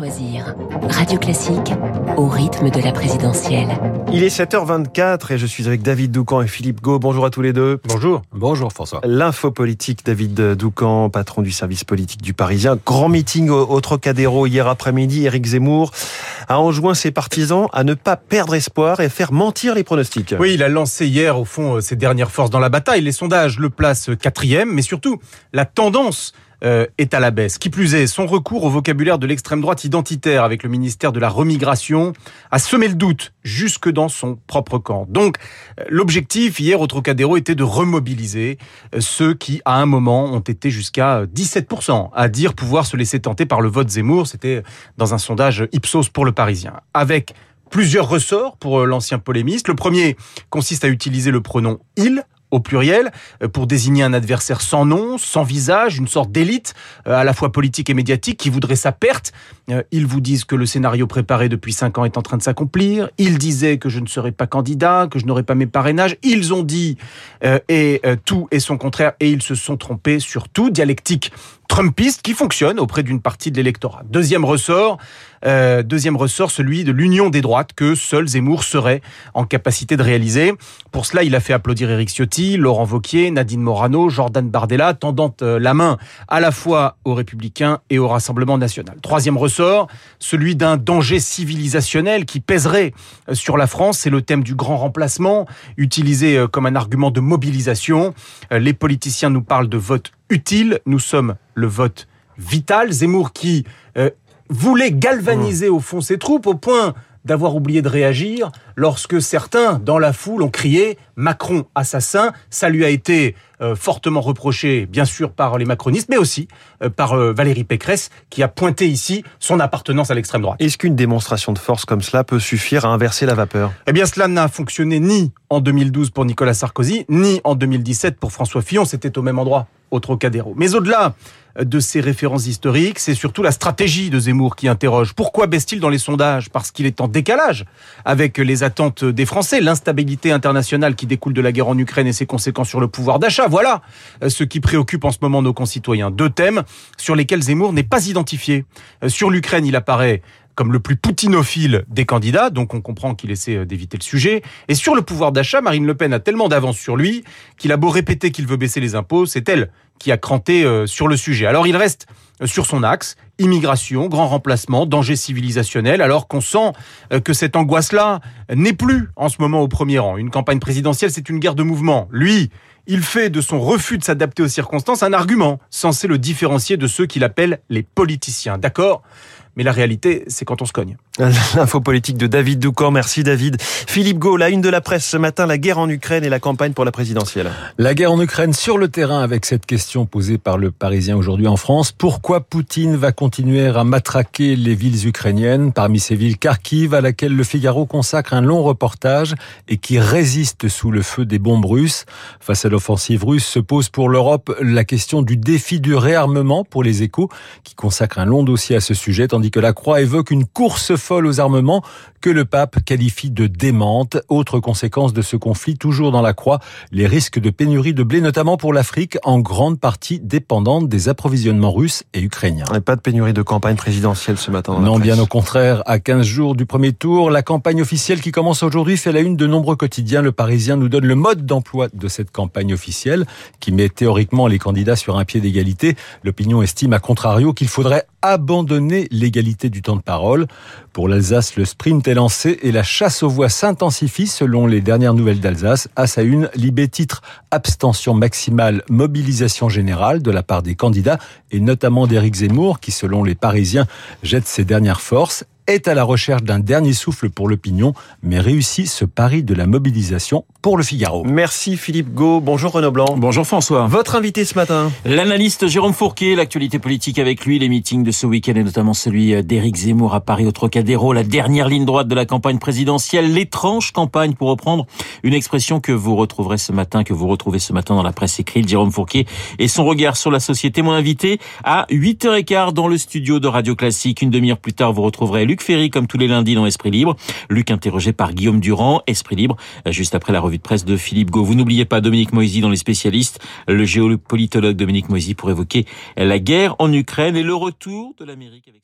choisir. Radio Classique au rythme de la présidentielle. Il est 7h24 et je suis avec David Doucan et Philippe Gau. Bonjour à tous les deux. Bonjour. Bonjour François. L'info politique, David Doucan, patron du service politique du Parisien. Grand meeting au, Trocadéro hier après-midi. Éric Zemmour a enjoint ses partisans à ne pas perdre espoir et faire mentir les pronostics. Oui, il a lancé hier au fond euh, ses dernières forces dans la bataille. Les sondages le placent quatrième, mais surtout la tendance euh, est à la baisse. Qui plus est, son recours au vocabulaire de l'extrême droite identitaire avec le ministère de la Remigration a semé le doute jusque dans son propre camp. Donc, euh, l'objectif hier au Trocadéro était de remobiliser euh, ceux qui, à un moment, ont été jusqu'à 17% à dire pouvoir se laisser tenter par le vote Zemmour. C'était dans un sondage Ipsos pour le Parisien. Avec plusieurs ressorts pour l'ancien polémiste. Le premier consiste à utiliser le pronom il au pluriel, euh, pour désigner un adversaire sans nom, sans visage, une sorte d'élite, euh, à la fois politique et médiatique, qui voudrait sa perte. Euh, ils vous disent que le scénario préparé depuis cinq ans est en train de s'accomplir. Ils disaient que je ne serais pas candidat, que je n'aurais pas mes parrainages. Ils ont dit et tout est son contraire et ils se sont trompés sur tout. Dialectique trumpiste qui fonctionne auprès d'une partie de l'électorat. Deuxième ressort, euh, deuxième ressort, celui de l'union des droites que seul Zemmour serait en capacité de réaliser. Pour cela, il a fait applaudir Éric Ciotti, Laurent Vauquier, Nadine Morano, Jordan Bardella, tendant euh, la main à la fois aux Républicains et au Rassemblement national. Troisième ressort, celui d'un danger civilisationnel qui pèserait euh, sur la France. C'est le thème du grand remplacement, utilisé comme un argument de mobilisation. Les politiciens nous parlent de vote utile. Nous sommes le vote vital. Zemmour qui euh, voulait galvaniser au fond ses troupes au point d'avoir oublié de réagir lorsque certains, dans la foule, ont crié Macron assassin. Ça lui a été euh, fortement reproché, bien sûr, par les macronistes, mais aussi euh, par Valérie Pécresse, qui a pointé ici son appartenance à l'extrême droite. Est-ce qu'une démonstration de force comme cela peut suffire à inverser la vapeur? Eh bien, cela n'a fonctionné ni en 2012 pour Nicolas Sarkozy, ni en 2017 pour François Fillon. C'était au même endroit Mais au-delà de ces références historiques, c'est surtout la stratégie de Zemmour qui interroge. Pourquoi baisse-t-il dans les sondages? Parce qu'il est en décalage avec les attentes des Français, l'instabilité internationale qui découle de la guerre en Ukraine et ses conséquences sur le pouvoir d'achat. Voilà ce qui préoccupe en ce moment nos concitoyens. Deux thèmes sur lesquels Zemmour n'est pas identifié. Sur l'Ukraine, il apparaît comme le plus poutinophile des candidats, donc on comprend qu'il essaie euh, d'éviter le sujet. Et sur le pouvoir d'achat, Marine Le Pen a tellement d'avance sur lui qu'il a beau répéter qu'il veut baisser les impôts, c'est elle qui a cranté euh, sur le sujet. Alors il reste sur son axe, immigration, grand remplacement, danger civilisationnel, alors qu'on sent que cette angoisse-là n'est plus en ce moment au premier rang. Une campagne présidentielle, c'est une guerre de mouvement. Lui, il fait de son refus de s'adapter aux circonstances un argument censé le différencier de ceux qu'il appelle les politiciens. D'accord? Mais la réalité, c'est quand on se cogne. L'info politique de David Doucan. Merci David. Philippe Gau, la une de la presse ce matin, la guerre en Ukraine et la campagne pour la présidentielle. La guerre en Ukraine sur le terrain avec cette question posée par le Parisien aujourd'hui en France. Pourquoi Poutine va continuer à matraquer les villes ukrainiennes Parmi ces villes, Kharkiv, à laquelle le Figaro consacre un long reportage et qui résiste sous le feu des bombes russes. Face à l'offensive russe se pose pour l'Europe la question du défi du réarmement pour les échos qui consacre un long dossier à ce sujet tandis que la Croix évoque une course folle aux armements que le pape qualifie de démente. Autre conséquence de ce conflit, toujours dans la Croix, les risques de pénurie de blé, notamment pour l'Afrique, en grande partie dépendante des approvisionnements russes et ukrainiens. Et pas de pénurie de campagne présidentielle ce matin. non, bien au contraire. À 15 jours du premier tour, la campagne officielle qui commence aujourd'hui fait la une de nombreux quotidiens. Le Parisien nous donne le mode d'emploi de cette campagne officielle qui met théoriquement les candidats sur un pied d'égalité. L'opinion estime à contrario qu'il faudrait abandonner l'égalité du temps de parole. Pour l'Alsace, le sprint est lancé et la chasse aux voix s'intensifie selon les dernières nouvelles d'Alsace. À sa une, titre abstention maximale, mobilisation générale de la part des candidats et notamment d'Éric Zemmour qui, selon les Parisiens, jette ses dernières forces est à la recherche d'un dernier souffle pour l'opinion, mais réussit ce pari de la mobilisation pour le Figaro. Merci Philippe Gau. Bonjour Renaud Blanc. Bonjour François. Votre invité ce matin L'analyste Jérôme Fourquet, l'actualité politique avec lui, les meetings de ce week-end et notamment celui d'Éric Zemmour à Paris au Trocadéro, la dernière ligne droite de la campagne présidentielle, l'étrange campagne pour reprendre une expression que vous retrouverez ce matin, que vous retrouvez ce matin dans la presse écrite, Jérôme Fourquet et son regard sur la société. Mon invité à 8h15 dans le studio de Radio Classique. Une demi-heure plus tard, vous retrouverez Luc Ferry, comme tous les lundis dans Esprit Libre. Luc interrogé par Guillaume Durand, Esprit Libre, juste après la revue de presse de Philippe Gau. Vous n'oubliez pas Dominique Moisy dans les spécialistes, le géopolitologue Dominique Moisy pour évoquer la guerre en Ukraine et le retour de l'Amérique avec